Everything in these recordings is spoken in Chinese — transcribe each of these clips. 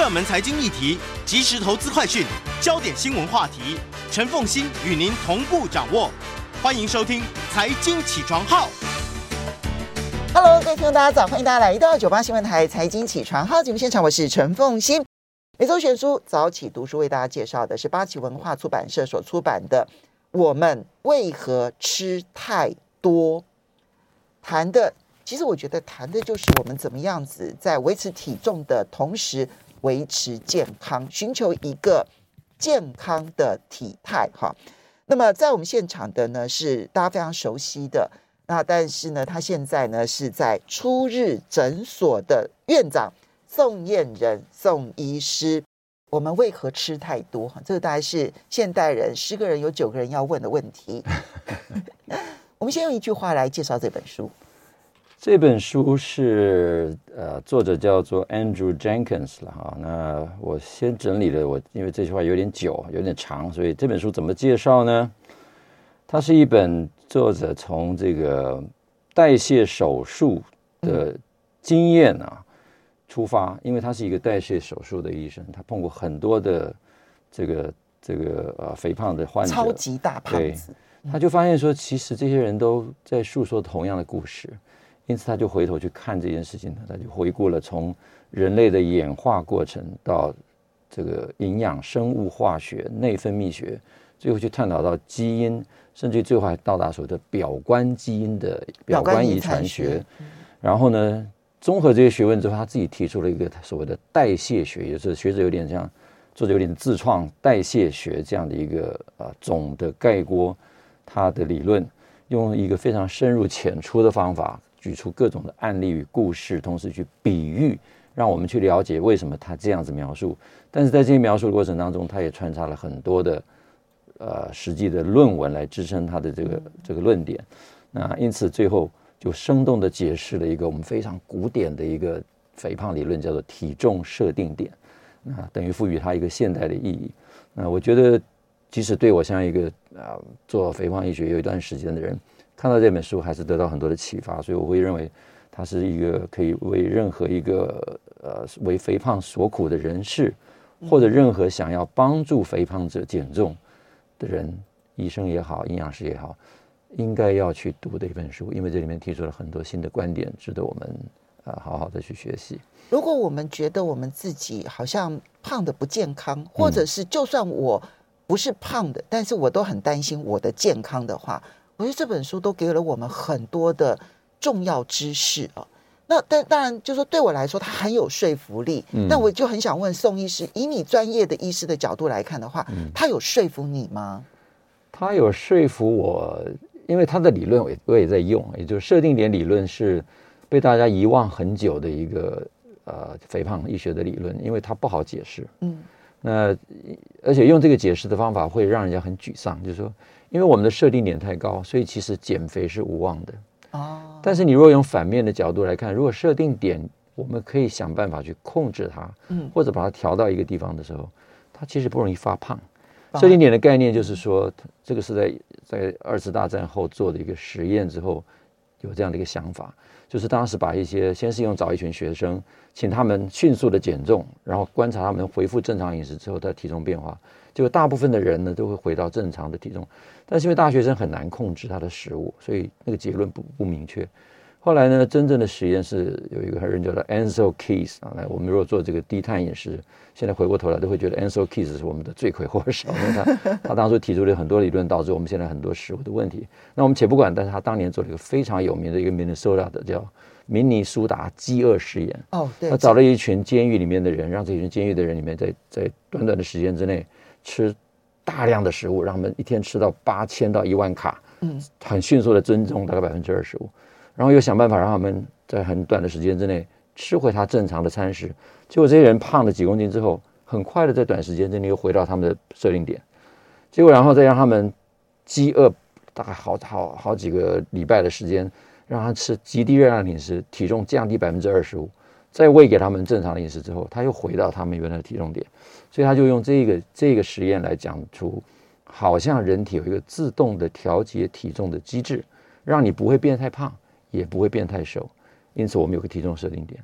热门财经议题，即时投资快讯，焦点新闻话题，陈凤欣与您同步掌握。欢迎收听《财经起床号》。Hello，各位听众，大家早！欢迎大家来到九八新闻台《财经起床号》节目现场，我是陈凤欣。每周选书早起读书，为大家介绍的是八旗文化出版社所出版的《我们为何吃太多》。谈的，其实我觉得谈的就是我们怎么样子在维持体重的同时。维持健康，寻求一个健康的体态哈。那么在我们现场的呢是大家非常熟悉的，那但是呢他现在呢是在初日诊所的院长宋燕人宋医师。我们为何吃太多？哈，这个大概是现代人十个人有九个人要问的问题。我们先用一句话来介绍这本书。这本书是呃，作者叫做 Andrew Jenkins 了哈。那我先整理了我，因为这句话有点久，有点长，所以这本书怎么介绍呢？它是一本作者从这个代谢手术的经验啊出发，因为他是一个代谢手术的医生，他碰过很多的这个这个呃肥胖的患者，超级大胖子，他就发现说，其实这些人都在诉说同样的故事。因此，他就回头去看这件事情，他就回顾了从人类的演化过程到这个营养、生物化学、内分泌学，最后去探讨到基因，甚至最后还到达所谓的表观基因的表观遗传学。然后呢，综合这些学问之后，他自己提出了一个所谓的代谢学，也就是学者有点像作者有点自创代谢学这样的一个呃总的概括他的理论，用一个非常深入浅出的方法。举出各种的案例与故事，同时去比喻，让我们去了解为什么他这样子描述。但是在这些描述的过程当中，他也穿插了很多的呃实际的论文来支撑他的这个这个论点。那因此最后就生动地解释了一个我们非常古典的一个肥胖理论，叫做体重设定点。那等于赋予它一个现代的意义。那我觉得，即使对我像一个啊、做肥胖医学有一段时间的人。看到这本书还是得到很多的启发，所以我会认为它是一个可以为任何一个呃为肥胖所苦的人士，或者任何想要帮助肥胖者减重的人，医生也好，营养师也好，应该要去读的一本书，因为这里面提出了很多新的观点，值得我们呃好好的去学习。如果我们觉得我们自己好像胖的不健康，或者是就算我不是胖的，但是我都很担心我的健康的话。我觉得这本书都给了我们很多的重要知识啊。那但当然，就是说对我来说，它很有说服力。嗯。但我就很想问宋医师，以你专业的医师的角度来看的话，嗯，他有说服你吗？他有说服我，因为他的理论我也我也在用，也就是设定点理论是被大家遗忘很久的一个呃肥胖医学的理论，因为它不好解释。嗯。那而且用这个解释的方法会让人家很沮丧，就是说。因为我们的设定点太高，所以其实减肥是无望的。哦。但是你如果用反面的角度来看，如果设定点我们可以想办法去控制它，嗯，或者把它调到一个地方的时候，它其实不容易发胖。设定点的概念就是说，这个是在在二次大战后做的一个实验之后有这样的一个想法，就是当时把一些先是用找一群学生，请他们迅速的减重，然后观察他们恢复正常饮食之后的体重变化。结果大部分的人呢都会回到正常的体重，但是因为大学生很难控制他的食物，所以那个结论不不明确。后来呢，真正的实验是有一个人叫做 Ansel Keys 啊，来我们如果做这个低碳饮食，现在回过头来都会觉得 Ansel Keys 是我们的罪魁祸首，因为他 他当初提出了很多理论，导致我们现在很多食物的问题。那我们且不管，但是他当年做了一个非常有名的一个 Minnesota 的叫明尼苏达饥饿实验。哦，对，他找了一群监狱里面的人，让这群监狱的人里面在在短短的时间之内。吃大量的食物，让他们一天吃到八千到一万卡，嗯，很迅速的增重大概百分之二十五，然后又想办法让他们在很短的时间之内吃回他正常的餐食，结果这些人胖了几公斤之后，很快的在短时间之内又回到他们的设定点，结果然后再让他们饥饿大概好好好几个礼拜的时间，让他吃极低热量饮食，体重降低百分之二十五，再喂给他们正常的饮食之后，他又回到他们原来的体重点，所以他就用这个这个实验来讲出，好像人体有一个自动的调节体重的机制，让你不会变太胖，也不会变太瘦，因此我们有个体重设定点。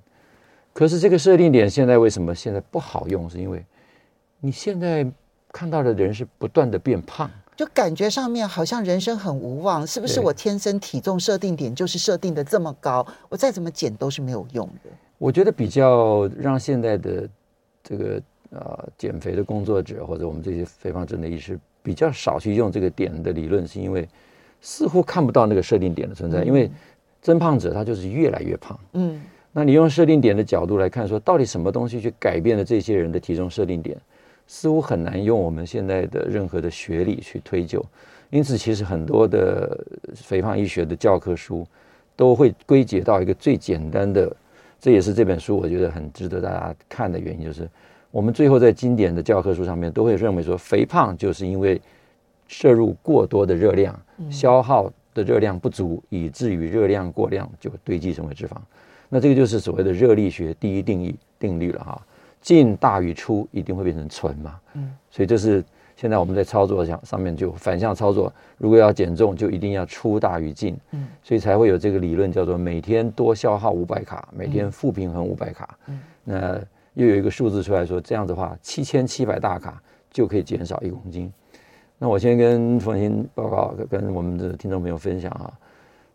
可是这个设定点现在为什么现在不好用？是因为你现在看到的人是不断的变胖，就感觉上面好像人生很无望，是不是？我天生体重设定点就是设定的这么高，我再怎么减都是没有用的。我觉得比较让现在的这个呃减肥的工作者或者我们这些肥胖症的医师比较少去用这个点的理论，是因为似乎看不到那个设定点的存在，嗯、因为增胖者他就是越来越胖，嗯。那你用设定点的角度来看，说到底什么东西去改变了这些人的体重设定点，似乎很难用我们现在的任何的学理去推究。因此，其实很多的肥胖医学的教科书都会归结到一个最简单的，这也是这本书我觉得很值得大家看的原因，就是我们最后在经典的教科书上面都会认为说，肥胖就是因为摄入过多的热量，消耗的热量不足，以至于热量过量就堆积成为脂肪。那这个就是所谓的热力学第一定义定律了哈，进大于出一定会变成存嘛，嗯，所以这是现在我们在操作上上面就反向操作，如果要减重就一定要出大于进，嗯，所以才会有这个理论叫做每天多消耗五百卡，每天负平衡五百卡，嗯，那又有一个数字出来说这样子的话七千七百大卡就可以减少一公斤，那我先跟冯鑫报告跟我们的听众朋友分享啊。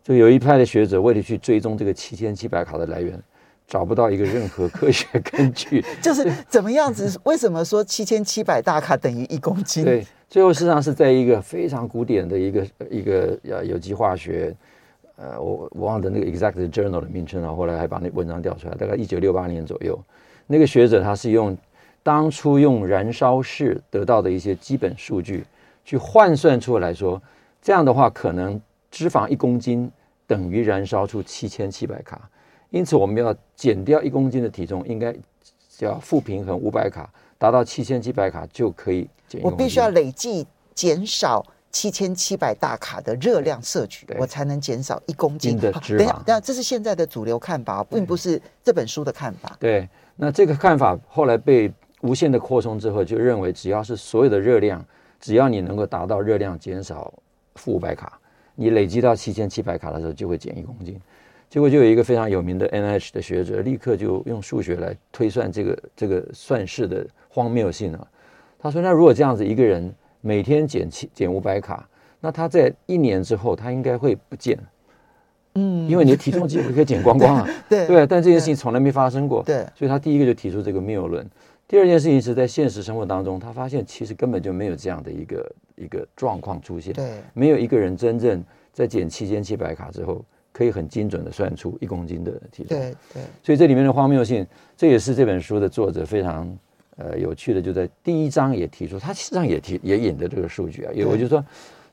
就有一派的学者为了去追踪这个七千七百卡的来源，找不到一个任何科学根据。就是怎么样子？为什么说七千七百大卡等于一公斤？对，最后事实上是在一个非常古典的一个一个呃有机化学，呃，我我忘了那个 exact journal 的名称了。后来还把那文章调出来，大概一九六八年左右，那个学者他是用当初用燃烧室得到的一些基本数据去换算出来说，这样的话可能。脂肪一公斤等于燃烧出七千七百卡，因此我们要减掉一公斤的体重，应该只要负平衡五百卡，达到七千七百卡就可以减。我必须要累计减少七千七百大卡的热量摄取，我才能减少一公斤的脂肪。等下，等下，这是现在的主流看法，并不是这本书的看法。对，那这个看法后来被无限的扩充之后，就认为只要是所有的热量，只要你能够达到热量减少负五百卡。你累积到七千七百卡的时候，就会减一公斤。结果就有一个非常有名的 NIH 的学者，立刻就用数学来推算这个这个算式的荒谬性啊。他说：“那如果这样子，一个人每天减七减五百卡，那他在一年之后，他应该会不见。嗯，因为你的体重几乎可以减光光啊。对对，但这件事情从来没发生过。对，所以他第一个就提出这个谬论。第二件事情是在现实生活当中，他发现其实根本就没有这样的一个。”一个状况出现，对，没有一个人真正在减七千七百卡之后，可以很精准的算出一公斤的体重。对对，所以这里面的荒谬性，这也是这本书的作者非常呃有趣的，就在第一章也提出，他实际上也提也引的这个数据啊，也我就说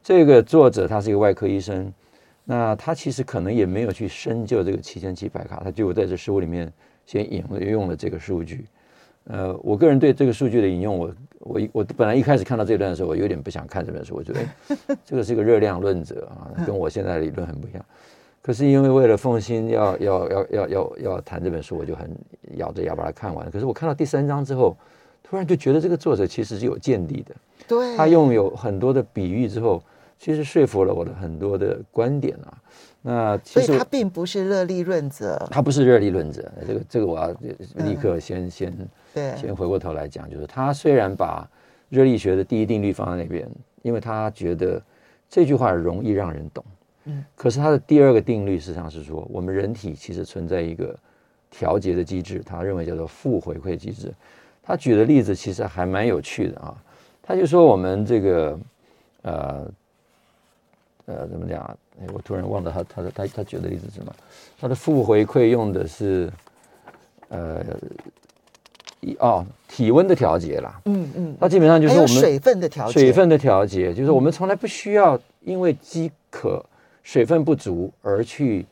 这个作者他是一个外科医生，那他其实可能也没有去深究这个七千七百卡，他就在这书里面先引用了这个数据。呃，我个人对这个数据的引用，我我我本来一开始看到这段的时候，我有点不想看这本书，我觉得这个是一个热量论者啊，跟我现在的理论很不一样。可是因为为了奉新要要要要要要谈这本书，我就很咬着牙把它看完。可是我看到第三章之后，突然就觉得这个作者其实是有见地的，对，他用有很多的比喻之后，其实说服了我的很多的观点啊。那其实所以他并不是热力论者，他不是热力论者。这个这个我要立刻先、嗯、先对先回过头来讲，就是他虽然把热力学的第一定律放在那边，因为他觉得这句话容易让人懂。嗯，可是它的第二个定律实际上是说，我们人体其实存在一个调节的机制，他认为叫做负回馈机制。他举的例子其实还蛮有趣的啊，他就说我们这个呃。呃，怎么讲？哎，我突然忘了他他的他他举的例子是什么？他的负回馈用的是呃一哦体温的调节啦。嗯嗯。它基本上就是我们水分的调节。水分的调节就是我们从来不需要因为饥渴、水分不足而去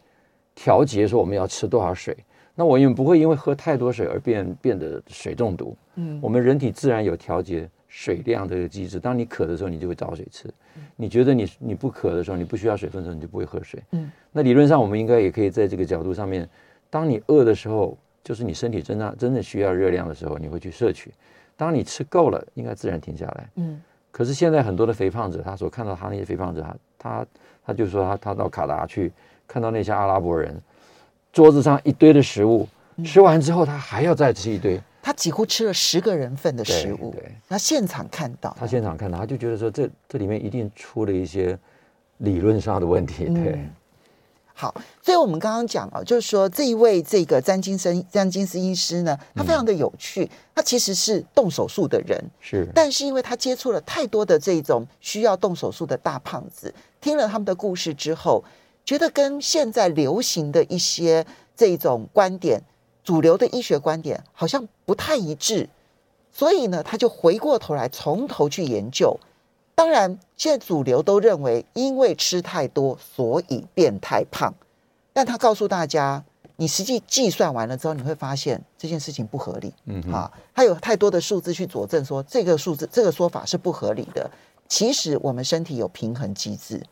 调节说我们要吃多少水。那我们不会因为喝太多水而变变得水中毒。嗯，我们人体自然有调节水量的这个机制。当你渴的时候，你就会找水吃；你觉得你你不渴的时候，你不需要水分的时候，你就不会喝水。嗯，那理论上我们应该也可以在这个角度上面，当你饿的时候，就是你身体真正真正需要热量的时候，你会去摄取；当你吃够了，应该自然停下来。嗯，可是现在很多的肥胖者，他所看到他那些肥胖者，他他他就说他他到卡达去看到那些阿拉伯人。桌子上一堆的食物，吃完之后他还要再吃一堆，他几乎吃了十个人份的食物。对，他现场看到，他现场看到，他就觉得说这这里面一定出了一些理论上的问题。对，嗯、好，所以我们刚刚讲啊，就是说这一位这个詹金森詹金斯医师呢，他非常的有趣，嗯、他其实是动手术的人，是，但是因为他接触了太多的这种需要动手术的大胖子，听了他们的故事之后。觉得跟现在流行的一些这种观点，主流的医学观点好像不太一致，所以呢，他就回过头来从头去研究。当然，现在主流都认为因为吃太多，所以变太胖。但他告诉大家，你实际计算完了之后，你会发现这件事情不合理。嗯，啊，他有太多的数字去佐证说这个数字这个说法是不合理的。其实我们身体有平衡机制。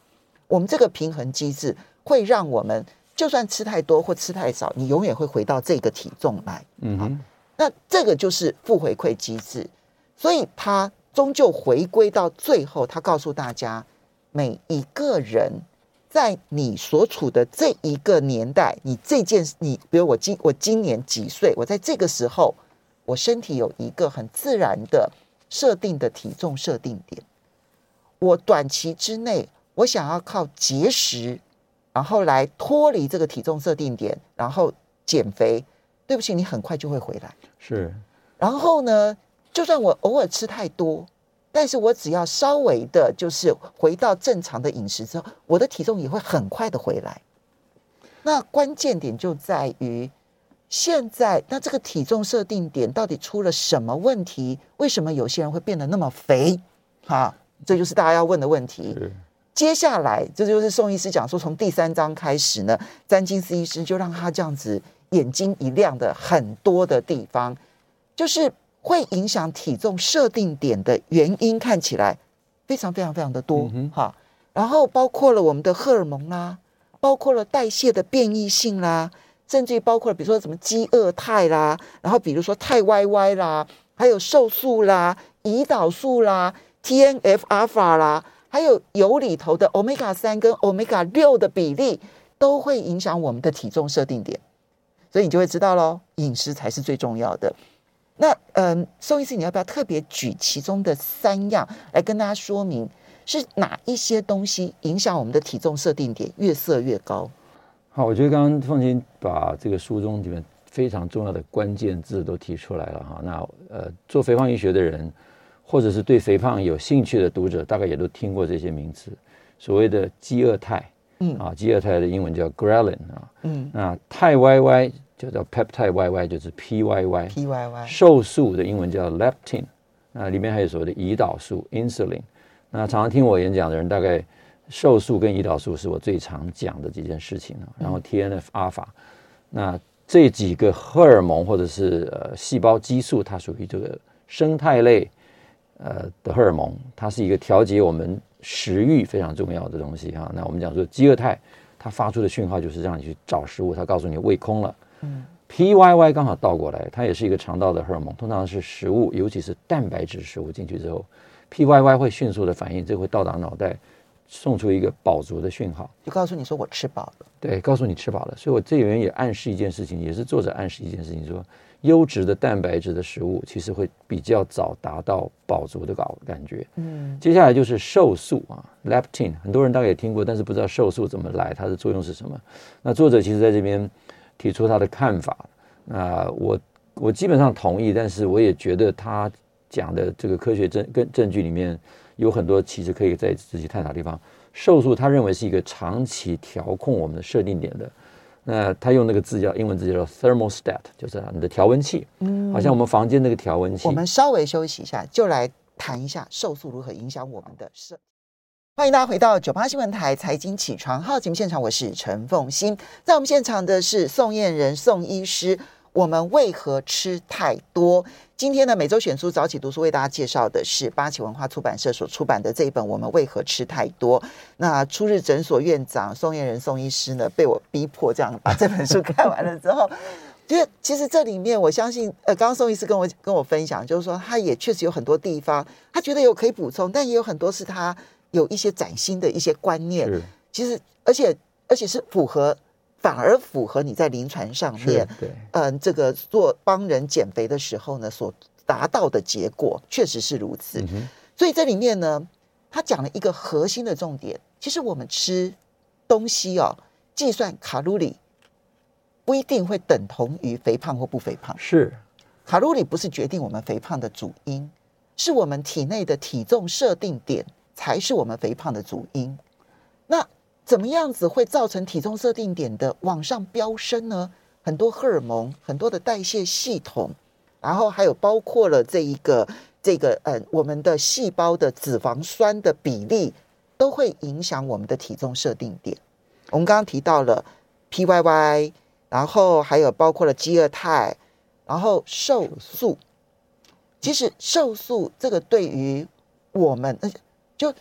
我们这个平衡机制会让我们，就算吃太多或吃太少，你永远会回到这个体重来。嗯哼，那这个就是负回馈机制，所以它终究回归到最后，他告诉大家，每一个人在你所处的这一个年代，你这件你，比如我今我今年几岁，我在这个时候，我身体有一个很自然的设定的体重设定点，我短期之内。我想要靠节食，然后来脱离这个体重设定点，然后减肥。对不起，你很快就会回来。是。然后呢，就算我偶尔吃太多，但是我只要稍微的，就是回到正常的饮食之后，我的体重也会很快的回来。那关键点就在于，现在那这个体重设定点到底出了什么问题？为什么有些人会变得那么肥？哈，这就是大家要问的问题。接下来，这就是宋医师讲说，从第三章开始呢，詹金斯医师就让他这样子眼睛一亮的很多的地方，就是会影响体重设定点的原因，看起来非常非常非常的多哈。然后包括了我们的荷尔蒙啦，包括了代谢的变异性啦，甚至于包括了比如说什么饥饿肽啦，然后比如说太歪歪啦，还有瘦素啦、胰岛素啦、TNF 阿尔法啦。还有油里头的欧米伽三跟欧米伽六的比例都会影响我们的体重设定点，所以你就会知道喽，饮食才是最重要的。那嗯，宋医师，你要不要特别举其中的三样来跟大家说明，是哪一些东西影响我们的体重设定点越设越高？好，我觉得刚刚凤馨把这个书中里面非常重要的关键字都提出来了哈。那呃，做肥胖医学的人。或者是对肥胖有兴趣的读者，大概也都听过这些名词，所谓的饥饿肽，嗯。啊，饥饿肽的英文叫 ghrelin 啊，嗯，那肽 YY 就叫 peptide YY，就是 PYY，PYY，瘦素的英文叫 leptin，那里面还有所谓的胰岛素 insulin，那常常听我演讲的人，大概瘦素跟胰岛素是我最常讲的几件事情，然后 TNF 阿尔法，那这几个荷尔蒙或者是呃细胞激素，它属于这个生态类。呃的荷尔蒙，它是一个调节我们食欲非常重要的东西哈。那我们讲说饥饿肽，它发出的讯号就是让你去找食物，它告诉你胃空了。嗯，PYY 刚好倒过来，它也是一个肠道的荷尔蒙，通常是食物，尤其是蛋白质食物进去之后，PYY 会迅速的反应，这会到达脑袋，送出一个饱足的讯号，就告诉你说我吃饱了。对，告诉你吃饱了。所以我这里面也暗示一件事情，也是作者暗示一件事情说。优质的蛋白质的食物，其实会比较早达到饱足的感感觉。嗯，接下来就是瘦素啊，leptin，很多人大概也听过，但是不知道瘦素怎么来，它的作用是什么。那作者其实在这边提出他的看法，那我我基本上同意，但是我也觉得他讲的这个科学证跟证据里面有很多其实可以在仔细探讨的地方。瘦素他认为是一个长期调控我们的设定点的。那他用那个字叫英文字叫 thermostat，就是你的调温器，嗯，好像我们房间那个调温器。我们稍微休息一下，就来谈一下瘦素如何影响我们的生。欢迎大家回到九八新闻台财经起床号节目现场，我是陈凤欣，在我们现场的是宋燕人宋医师。我们为何吃太多？今天呢每周选书早起读书为大家介绍的是八旗文化出版社所出版的这一本《我们为何吃太多》。那初日诊所院长宋燕仁宋医师呢，被我逼迫这样把这本书看完了之后，其实这里面我相信，呃，刚刚宋医师跟我跟我分享，就是说他也确实有很多地方，他觉得有可以补充，但也有很多是他。有一些崭新的一些观念，其实而且而且是符合，反而符合你在临床上面，对，嗯、呃，这个做帮人减肥的时候呢，所达到的结果确实是如此。嗯、所以这里面呢，他讲了一个核心的重点，其实我们吃东西哦，计算卡路里不一定会等同于肥胖或不肥胖。是，卡路里不是决定我们肥胖的主因，是我们体内的体重设定点。才是我们肥胖的主因。那怎么样子会造成体重设定点的往上飙升呢？很多荷尔蒙，很多的代谢系统，然后还有包括了这一个这个呃，我们的细胞的脂肪酸的比例，都会影响我们的体重设定点。我们刚刚提到了 PYY，然后还有包括了饥饿肽，然后瘦素。其实瘦素这个对于我们就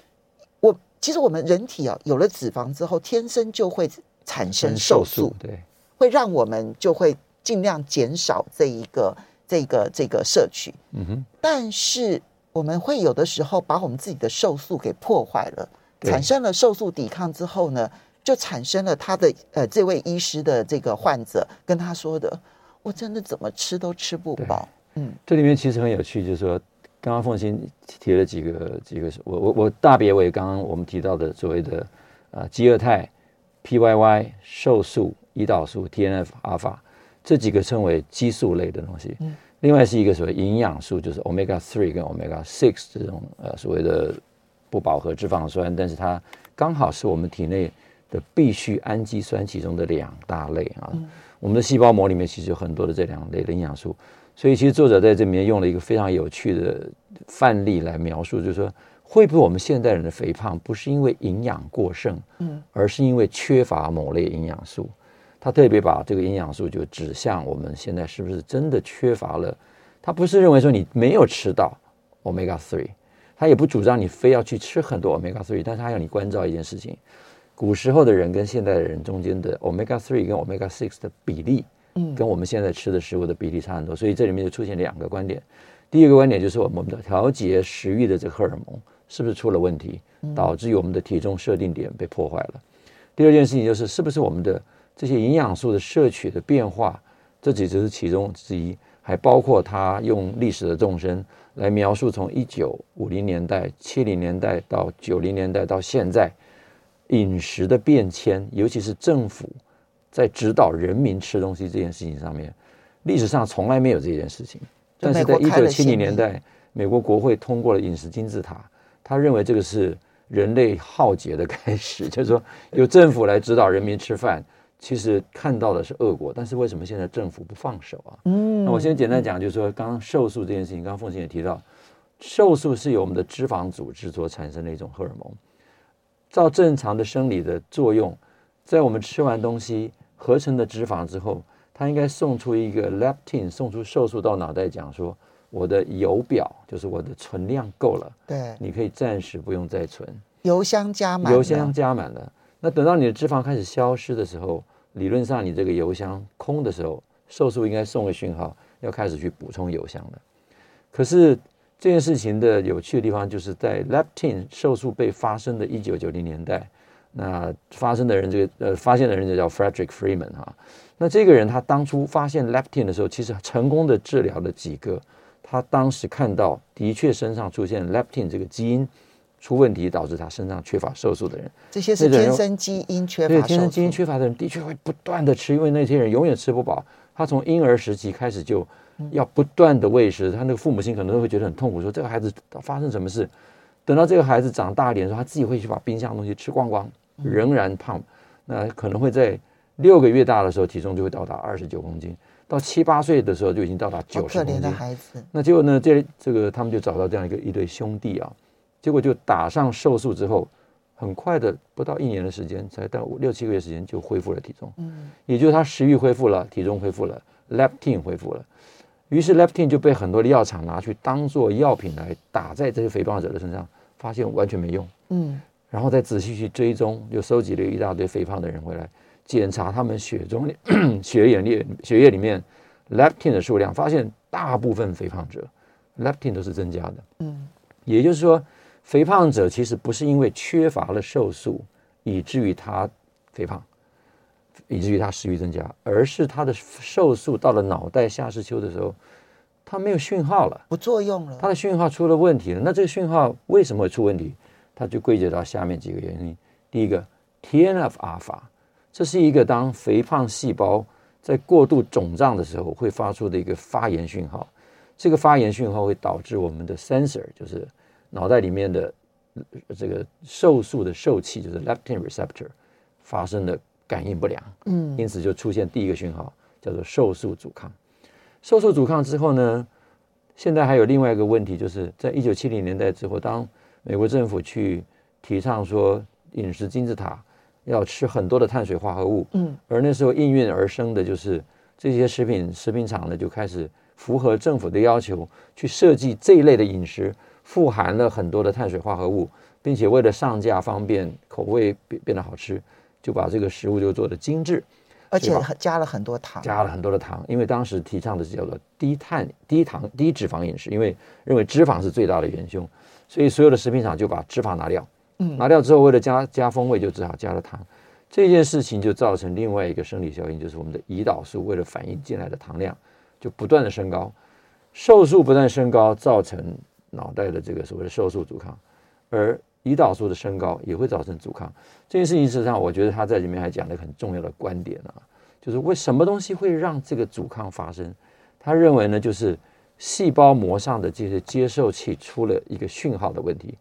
其实我们人体啊，有了脂肪之后，天生就会产生瘦素，对，会让我们就会尽量减少这一个这个这个摄取。嗯哼。但是我们会有的时候把我们自己的瘦素给破坏了，产生了瘦素抵抗之后呢，就产生了他的呃这位医师的这个患者跟他说的，我真的怎么吃都吃不饱。嗯，这里面其实很有趣，就是说。刚刚凤馨提了几个几个，我我我大别为刚刚我们提到的所谓的啊饥饿肽、PYY、瘦素、胰岛素、TNF 阿尔法这几个称为激素类的东西。另外是一个所谓营养素，就是 Omega three 跟 Omega six 这种呃所谓的不饱和脂肪酸，但是它刚好是我们体内的必需氨基酸其中的两大类啊。我们的细胞膜里面其实有很多的这两类的营养素。所以，其实作者在这里面用了一个非常有趣的范例来描述，就是说，会不会我们现代人的肥胖不是因为营养过剩，嗯，而是因为缺乏某类营养素？他特别把这个营养素就指向我们现在是不是真的缺乏了？他不是认为说你没有吃到 omega three，他也不主张你非要去吃很多 omega three，但是他要你关照一件事情：古时候的人跟现代的人中间的 omega three 跟 omega six 的比例。嗯，跟我们现在吃的食物的比例差很多，所以这里面就出现两个观点。第一个观点就是我们的调节食欲的这个荷尔蒙是不是出了问题，导致于我们的体重设定点被破坏了。第二件事情就是是不是我们的这些营养素的摄取的变化，这只是其中之一，还包括他用历史的纵深来描述从一九五零年代、七零年代到九零年代到现在饮食的变迁，尤其是政府。在指导人民吃东西这件事情上面，历史上从来没有这件事情。但是在一九七零年代，美国国会通过了饮食金字塔，他认为这个是人类浩劫的开始，就是说由政府来指导人民吃饭，其实看到的是恶果。但是为什么现在政府不放手啊？嗯，那我先简单讲，就是说刚刚瘦素这件事情，刚刚凤琴也提到，瘦素是由我们的脂肪组织所产生的一种荷尔蒙，照正常的生理的作用，在我们吃完东西。合成的脂肪之后，它应该送出一个 leptin，送出瘦素到脑袋，讲说我的油表就是我的存量够了，对，你可以暂时不用再存，油箱加满，油箱加满了。那等到你的脂肪开始消失的时候，理论上你这个油箱空的时候，瘦素应该送个讯号，要开始去补充油箱了。可是这件事情的有趣的地方，就是在 leptin 瘦素被发生的一九九零年代。那发生的人，这个呃，发现的人就叫 Frederick Freeman 哈。那这个人他当初发现 leptin 的时候，其实成功的治疗了几个他当时看到的确身上出现 leptin 这个基因出问题，导致他身上缺乏瘦素的人。这些是天生基因缺乏。对，天生基因缺乏的人的确会不断的吃，因为那些人永远吃不饱。他从婴儿时期开始就要不断的喂食，他那个父母亲可能都会觉得很痛苦，说这个孩子发生什么事？等到这个孩子长大一点的时候，他自己会去把冰箱的东西吃光光。仍然胖，那可能会在六个月大的时候体重就会到达二十九公斤，到七八岁的时候就已经到达九十公斤。可怜的孩子。那结果呢？这这个他们就找到这样一个一对兄弟啊，结果就打上瘦素之后，很快的不到一年的时间，才到六七个月时间就恢复了体重。嗯，也就是他食欲恢复了，体重恢复了，leptin 恢复了。于是 leptin 就被很多的药厂拿去当做药品来打在这些肥胖者的身上，发现完全没用。嗯，然后再仔细去追踪，又收集了一大堆肥胖的人回来检查他们血中 血液里血液里面 leptin 的数量，发现大部分肥胖者 leptin 都是增加的。嗯，也就是说，肥胖者其实不是因为缺乏了瘦素以至于他肥胖。以至于他食欲增加，而是他的瘦素到了脑袋下视丘的时候，他没有讯号了，不作用了，他的讯号出了问题了。那这个讯号为什么会出问题？他就归结到下面几个原因。第一个，TNF 阿法，这是一个当肥胖细胞在过度肿胀的时候会发出的一个发炎讯号。这个发炎讯号会导致我们的 sensor，就是脑袋里面的这个瘦素的受器，就是 leptin receptor 发生的。感应不良，嗯，因此就出现第一个讯号，叫做瘦素阻抗。瘦素阻抗之后呢，现在还有另外一个问题，就是在一九七零年代之后，当美国政府去提倡说饮食金字塔要吃很多的碳水化合物，嗯，而那时候应运而生的就是这些食品食品厂呢就开始符合政府的要求去设计这一类的饮食，富含了很多的碳水化合物，并且为了上架方便，口味变变得好吃。就把这个食物就做得精致，而且加了很多糖，加了很多的糖，因为当时提倡的是叫做低碳、低糖、低脂肪饮食，因为认为脂肪是最大的元凶，所以所有的食品厂就把脂肪拿掉，嗯，拿掉之后为了加加风味，就只好加了糖。这件事情就造成另外一个生理效应，就是我们的胰岛素为了反应进来的糖量就不断的升高，瘦素不断升高，造成脑袋的这个所谓的瘦素阻抗，而。胰岛素的升高也会造成阻抗，这件事情事实上，我觉得他在里面还讲了很重要的观点啊，就是为什么东西会让这个阻抗发生？他认为呢，就是细胞膜上的这些接受器出了一个讯号的问题，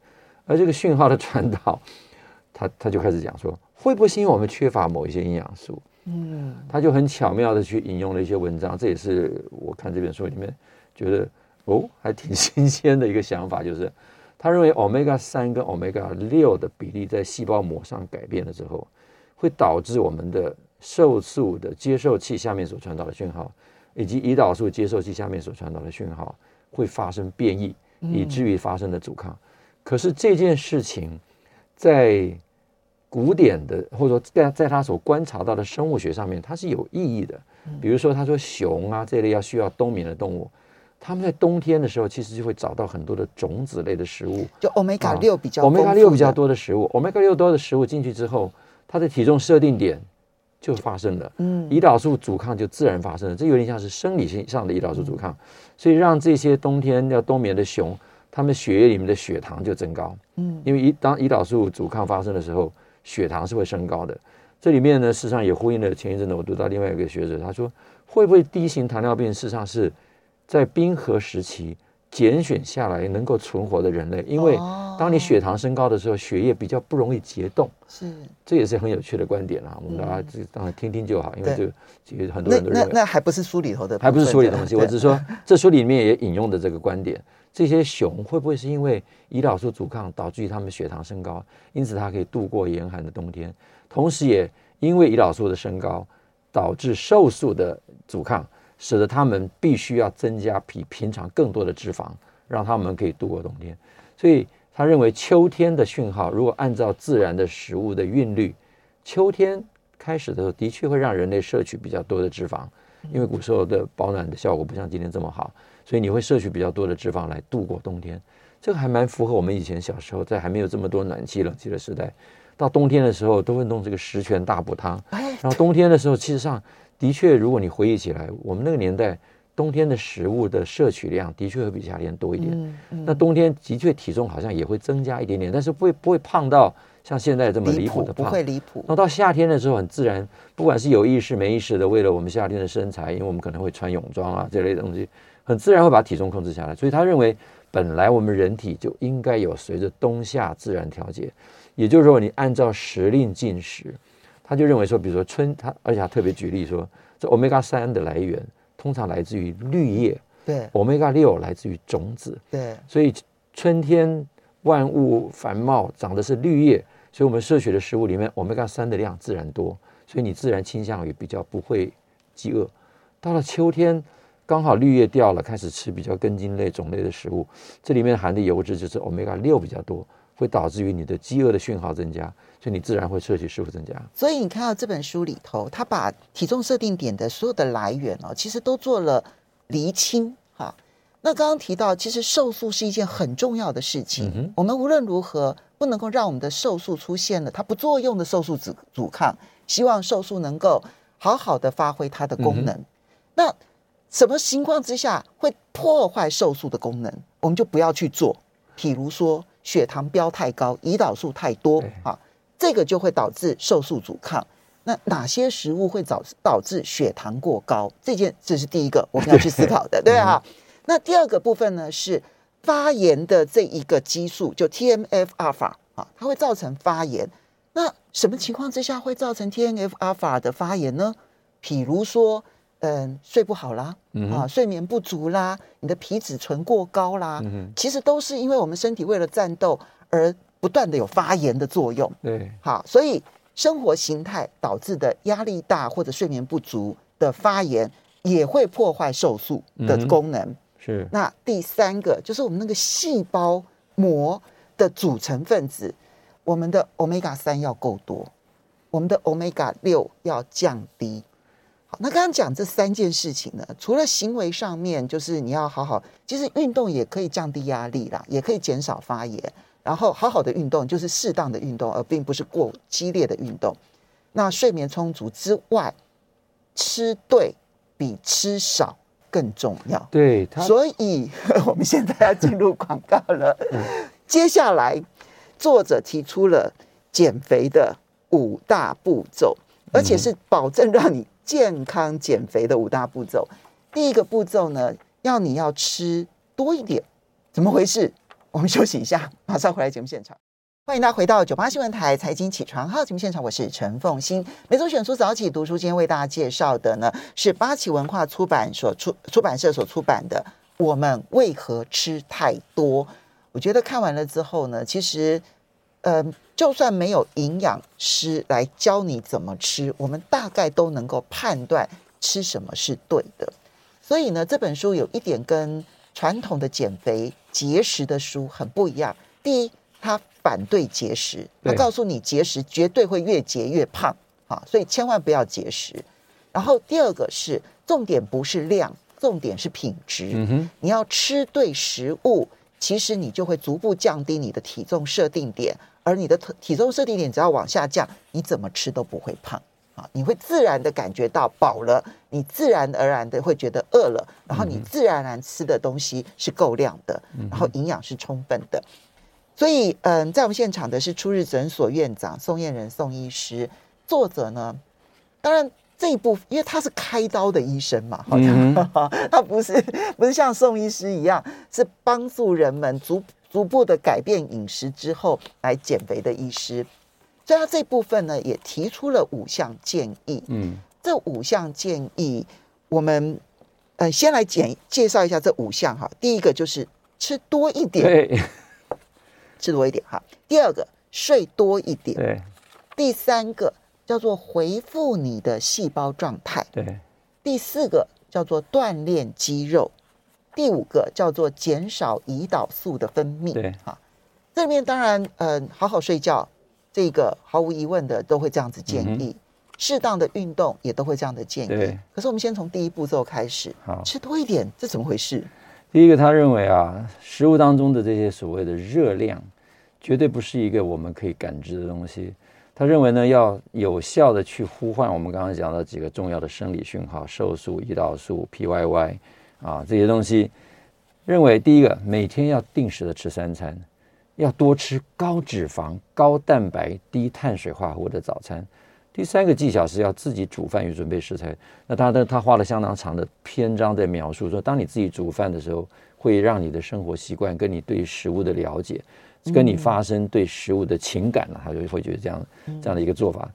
而这个讯号的传导，他他就开始讲说，会不会是因为我们缺乏某一些营养素？嗯，他就很巧妙的去引用了一些文章，这也是我看这本书里面觉得哦，还挺新鲜的一个想法，就是。他认为 omega 三跟 omega 六的比例在细胞膜上改变了之后，会导致我们的瘦素的接受器下面所传导的讯号，以及胰岛素接受器下面所传导的讯号会发生变异，以至于发生的阻抗。可是这件事情在古典的或者说在在他所观察到的生物学上面，它是有意义的。比如说，他说熊啊这类要需要冬眠的动物。他们在冬天的时候，其实就会找到很多的种子类的食物，就欧米伽六比较，欧米伽六比较多的食物，欧米伽六多的食物进去之后，它的体重设定点就发生了，嗯，胰岛素阻抗就自然发生了，这有点像是生理性上的胰岛素阻抗，所以让这些冬天要冬眠的熊，它们血液里面的血糖就增高，嗯，因为一当胰岛素阻抗发生的时候，血糖是会升高的，这里面呢，事实上也呼应了前一阵子我读到另外一个学者，他说会不会第一型糖尿病事实上是。在冰河时期拣选下来能够存活的人类，因为当你血糖升高的时候，血液比较不容易结冻。是，这也是很有趣的观点啊。我们大家就当然听听就好，因为这个其实很多人都认为那那还不是书里头的，还不是书里的东西。我只是说，这书里面也引用的这个观点：这些熊会不会是因为胰岛素阻抗导致于它们血糖升高，因此它可以度过严寒的冬天？同时也因为胰岛素的升高导致瘦素的阻抗。使得他们必须要增加比平常更多的脂肪，让他们可以度过冬天。所以他认为秋天的讯号，如果按照自然的食物的韵律，秋天开始的时候，的确会让人类摄取比较多的脂肪，因为古时候的保暖的效果不像今天这么好，所以你会摄取比较多的脂肪来度过冬天。这个还蛮符合我们以前小时候在还没有这么多暖气冷气的时代，到冬天的时候都会弄这个十全大补汤，然后冬天的时候，其实上。的确，如果你回忆起来，我们那个年代冬天的食物的摄取量的确会比夏天多一点。嗯嗯、那冬天的确体重好像也会增加一点点，但是不会不会胖到像现在这么离谱的胖。不会离谱。那到夏天的时候很自然，不管是有意识没意识的，为了我们夏天的身材，因为我们可能会穿泳装啊这类的东西，很自然会把体重控制下来。所以他认为，本来我们人体就应该有随着冬夏自然调节，也就是说，你按照时令进食。他就认为说，比如说春，他而且他特别举例说，这 omega 三的来源通常来自于绿叶，对，omega 六来自于种子，对，所以春天万物繁茂，长的是绿叶，所以我们摄取的食物里面，Omega 三的量自然多，所以你自然倾向于比较不会饥饿。到了秋天，刚好绿叶掉了，开始吃比较根茎类种类的食物，这里面含的油脂就是 Omega 六比较多，会导致于你的饥饿的讯号增加，所以你自然会摄取食物增加。所以你看到这本书里头，他把体重设定点的所有的来源哦，其实都做了厘清哈。那刚刚提到，其实瘦素是一件很重要的事情。嗯、我们无论如何不能够让我们的瘦素出现了它不作用的瘦素阻阻抗，希望瘦素能够好好的发挥它的功能。嗯、那什么情况之下会破坏瘦素的功能，我们就不要去做。譬如说血糖飙太高，胰岛素太多啊，这个就会导致瘦素阻抗。那哪些食物会导导致血糖过高？这件这是第一个我们要去思考的，对啊。那第二个部分呢，是发炎的这一个激素，就 TNF 阿尔法啊，它会造成发炎。那什么情况之下会造成 TNF 阿尔法的发炎呢？譬如说，嗯，睡不好啦，嗯、啊，睡眠不足啦，你的皮质醇过高啦，嗯、其实都是因为我们身体为了战斗而不断的有发炎的作用。对，好，所以生活形态导致的压力大或者睡眠不足的发炎，也会破坏瘦素的功能。嗯是，那第三个就是我们那个细胞膜的组成分子，我们的 Omega 三要够多，我们的 Omega 六要降低。好，那刚刚讲这三件事情呢，除了行为上面，就是你要好好，其实运动也可以降低压力啦，也可以减少发炎。然后好好的运动就是适当的运动，而并不是过激烈的运动。那睡眠充足之外，吃对比吃少。更重要，对，所以 我们现在要进入广告了。接下来，作者提出了减肥的五大步骤，而且是保证让你健康减肥的五大步骤。第一个步骤呢，要你要吃多一点，怎么回事？我们休息一下，马上回来节目现场。欢迎大家回到九八新闻台财经起床号节目现场，我是陈凤欣。每周选书早起读书，今天为大家介绍的呢是八旗文化出版所出出版社所出版的《我们为何吃太多》。我觉得看完了之后呢，其实，呃，就算没有营养师来教你怎么吃，我们大概都能够判断吃什么是对的。所以呢，这本书有一点跟传统的减肥节食的书很不一样。第一，它反对节食，他告诉你节食绝对会越节越胖啊，所以千万不要节食。然后第二个是重点不是量，重点是品质。嗯哼，你要吃对食物，其实你就会逐步降低你的体重设定点，而你的体重设定点只要往下降，你怎么吃都不会胖。啊，你会自然的感觉到饱了，你自然而然的会觉得饿了，然后你自然而然吃的东西是够量的，然后营养是充分的。所以，嗯，在我们现场的是初日诊所院长宋燕仁宋医师，作者呢，当然这一部分，因为他是开刀的医生嘛，好像、嗯、他不是 不是像宋医师一样，是帮助人们逐逐步的改变饮食之后来减肥的医师，所以他这部分呢也提出了五项建议。嗯，这五项建议，我们呃先来简介绍一下这五项哈。第一个就是吃多一点。吃多一点哈。第二个，睡多一点。对。第三个叫做回复你的细胞状态。对。第四个叫做锻炼肌肉。第五个叫做减少胰岛素的分泌。对。哈，这里面当然，嗯，好好睡觉，这个毫无疑问的都会这样子建议。嗯、适当的运动也都会这样的建议。对。可是我们先从第一步骤开始。好。吃多一点，这怎么回事？第一个，他认为啊，食物当中的这些所谓的热量。绝对不是一个我们可以感知的东西。他认为呢，要有效的去呼唤我们刚刚讲的几个重要的生理讯号：瘦素、胰岛素、PYY 啊这些东西。认为第一个，每天要定时的吃三餐，要多吃高脂肪、高蛋白、低碳水化合物的早餐。第三个技巧是要自己煮饭与准备食材。那他的他花了相当长的篇章在描述说，当你自己煮饭的时候，会让你的生活习惯跟你对食物的了解。跟你发生对食物的情感了，他就会觉得这样这样的一个做法。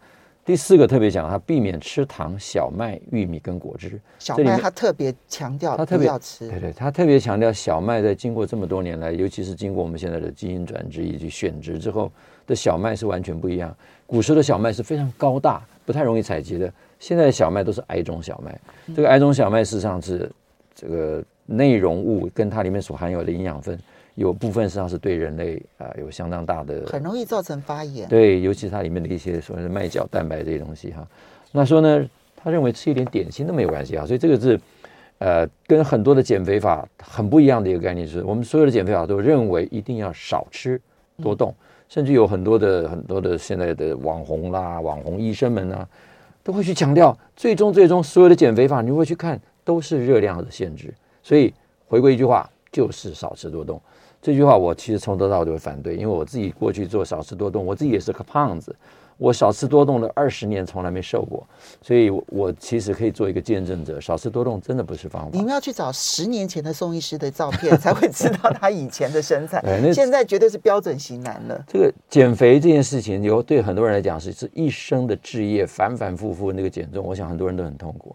第四个特别讲，他避免吃糖、小麦、玉米跟果汁。小麦他特别强调，他特别要吃。对对，他特别强调小麦在经过这么多年来，尤其是经过我们现在的基因转植以及选植之后，的小麦是完全不一样。古时候的小麦是非常高大，不太容易采集的。现在的小麦都是矮种小麦。这个矮种小麦事实上是这个内容物跟它里面所含有的营养分，有部分实际上是对人类啊、呃、有相当大的，很容易造成发炎。对，尤其它里面的一些所谓的麦角蛋白这些东西哈。那说呢，他认为吃一点点心都没有关系啊。所以这个是呃跟很多的减肥法很不一样的一个概念，就是我们所有的减肥法都认为一定要少吃多动。嗯甚至有很多的很多的现在的网红啦、网红医生们啊，都会去强调，最终最终所有的减肥法，你会去看都是热量的限制。所以回归一句话，就是少吃多动。这句话我其实从头到尾都会反对，因为我自己过去做少吃多动，我自己也是个胖子。我少吃多动了二十年，从来没瘦过，所以我其实可以做一个见证者。少吃多动真的不是方法。你们要去找十年前的宋医师的照片，才会知道他以前的身材。那现在绝对是标准型男了。这个减肥这件事情，有对很多人来讲是是一生的置业，反反复复那个减重，我想很多人都很痛苦。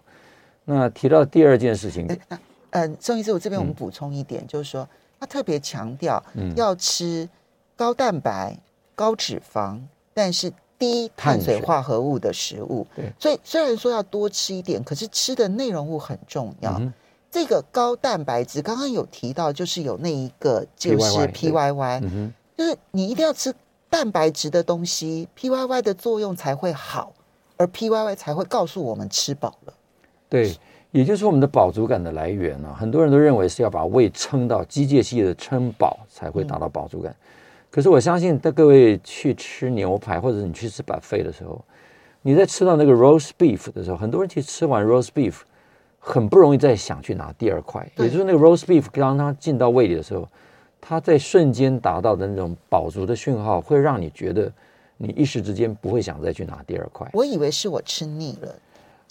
那提到第二件事情，嗯、呃，宋医师，我这边我们补充一点，嗯、就是说他特别强调要吃高蛋白、高脂肪，但是。低碳水化合物的食物，对，所以虽然说要多吃一点，可是吃的内容物很重要。嗯、这个高蛋白质刚刚有提到，就是有那一个就是 PYY，嗯、就是你一定要吃蛋白质的东西，PYY 的作用才会好，而 PYY 才会告诉我们吃饱了。对，也就是我们的饱足感的来源呢、啊。很多人都认为是要把胃撑到机械系的撑饱才会达到饱足感。嗯可是我相信，在各位去吃牛排，或者是你去吃 buffet 的时候，你在吃到那个 roast beef 的时候，很多人其实吃完 roast beef 很不容易再想去拿第二块。也就是那个 roast beef 当它进到胃里的时候，它在瞬间达到的那种饱足的讯号，会让你觉得你一时之间不会想再去拿第二块。我以为是我吃腻了，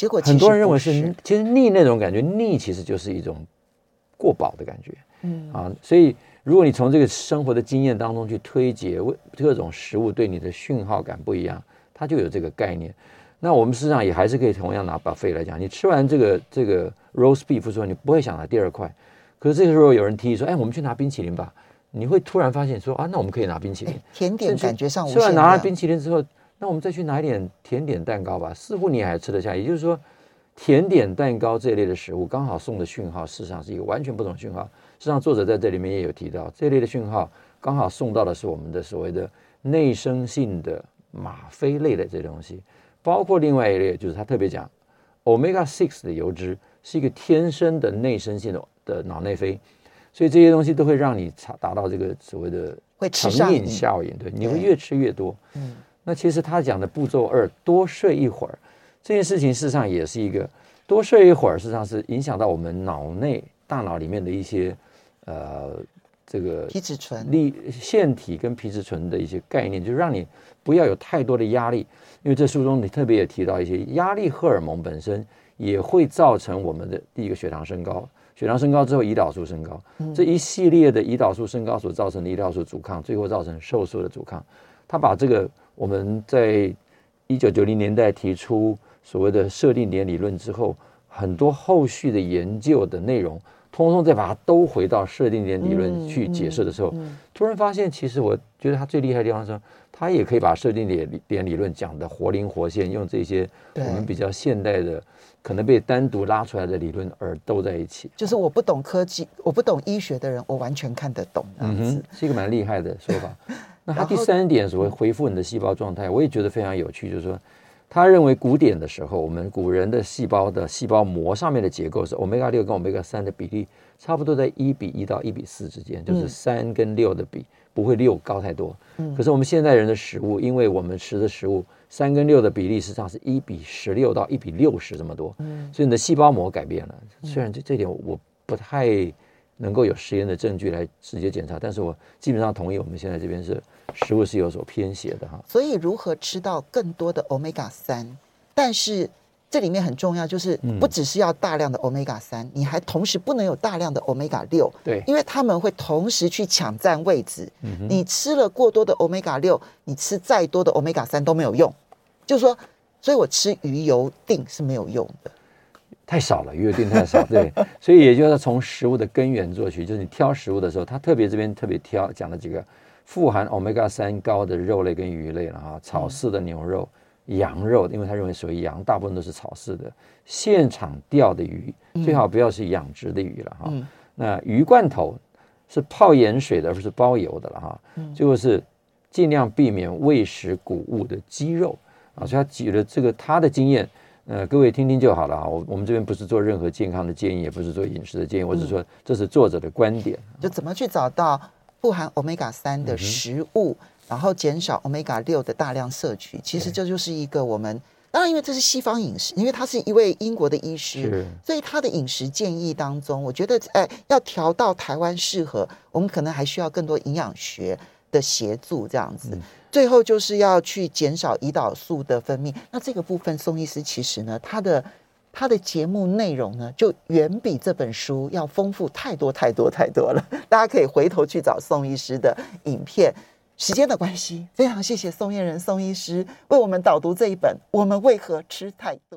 结果很多人认为是，其实腻那种感觉，腻其实就是一种过饱的感觉。嗯啊，所以。如果你从这个生活的经验当中去推解，为各种食物对你的讯号感不一样，它就有这个概念。那我们实际上也还是可以同样拿 buffet 来讲，你吃完这个这个 roast beef 之后，你不会想拿第二块。可是这个时候有人提议说：“哎，我们去拿冰淇淋吧。”你会突然发现说：“啊，那我们可以拿冰淇淋。”甜点感觉上，吃完拿了冰淇淋之后，那我们再去拿一点甜点蛋糕吧，似乎你还吃得下。也就是说，甜点蛋糕这一类的食物刚好送的讯号，事实上是一个完全不同的讯号。实际上，作者在这里面也有提到，这类的讯号刚好送到的是我们的所谓的内生性的吗啡类的这些东西，包括另外一类，就是他特别讲，omega six 的油脂是一个天生的内生性的的脑内啡，所以这些东西都会让你达到这个所谓的成瘾效应，对，你会越吃越多。嗯，那其实他讲的步骤二，多睡一会儿，这件事情事实上也是一个多睡一会儿，事实上是影响到我们脑内大脑里面的一些。呃，这个皮质醇、粒腺体跟皮质醇的一些概念，就让你不要有太多的压力。因为这书中你特别也提到一些压力荷尔蒙本身也会造成我们的第一个血糖升高，血糖升高之后胰岛素升高，这一系列的胰岛素升高所造成的胰岛素阻抗，最后造成瘦素的阻抗。他把这个我们在一九九零年代提出所谓的设定点理论之后，很多后续的研究的内容。通通再把它都回到设定点理论去解释的时候，嗯嗯嗯、突然发现，其实我觉得他最厉害的地方是，他也可以把设定点点理论讲得活灵活现，用这些我们比较现代的可能被单独拉出来的理论而斗在一起。就是我不懂科技，我不懂医学的人，我完全看得懂。嗯哼，是一个蛮厉害的说法。那他第三点所谓恢复你的细胞状态，我也觉得非常有趣，就是说。他认为古典的时候，我们古人的细胞的细胞膜上面的结构是欧米伽六跟欧米伽三的比例差不多在一比一到一比四之间，就是三跟六的比不会六高太多。可是我们现代人的食物，因为我们吃的食物三跟六的比例实际上是一比十六到一比六十这么多，所以你的细胞膜改变了。虽然这这点我不太能够有实验的证据来直接检查，但是我基本上同意我们现在这边是。食物是有所偏斜的哈，所以如何吃到更多的 Omega 三？但是这里面很重要，就是不只是要大量的 Omega 三，你还同时不能有大量的 Omega 六，对，因为他们会同时去抢占位置。你吃了过多的 Omega 六，你吃再多的 Omega 三都没有用。就是说，所以我吃鱼油定是没有用的，太少了，鱼油錠太少。对，所以也就是从食物的根源做起，就是你挑食物的时候，他特别这边特别挑讲了几个。富含 omega 三高的肉类跟鱼类了哈，草饲的牛肉、嗯、羊肉，因为他认为属于羊，大部分都是草饲的，现场钓的鱼，最好不要是养殖的鱼了哈。嗯、那鱼罐头是泡盐水的，而不是包油的了哈。嗯、就是尽量避免喂食谷物的鸡肉啊。所以他举了这个他的经验。呃，各位听听就好了啊。我我们这边不是做任何健康的建议，也不是做饮食的建议，我只是说这是作者的观点。就怎么去找到不含 Omega 三的食物，嗯、然后减少 Omega 六的大量摄取，其实这就是一个我们当然，因为这是西方饮食，因为他是一位英国的医师，所以他的饮食建议当中，我觉得哎，要调到台湾适合，我们可能还需要更多营养学的协助，这样子。嗯最后就是要去减少胰岛素的分泌。那这个部分，宋医师其实呢，他的他的节目内容呢，就远比这本书要丰富太多太多太多了。大家可以回头去找宋医师的影片。时间的关系，非常谢谢宋燕人宋医师为我们导读这一本《我们为何吃太多》。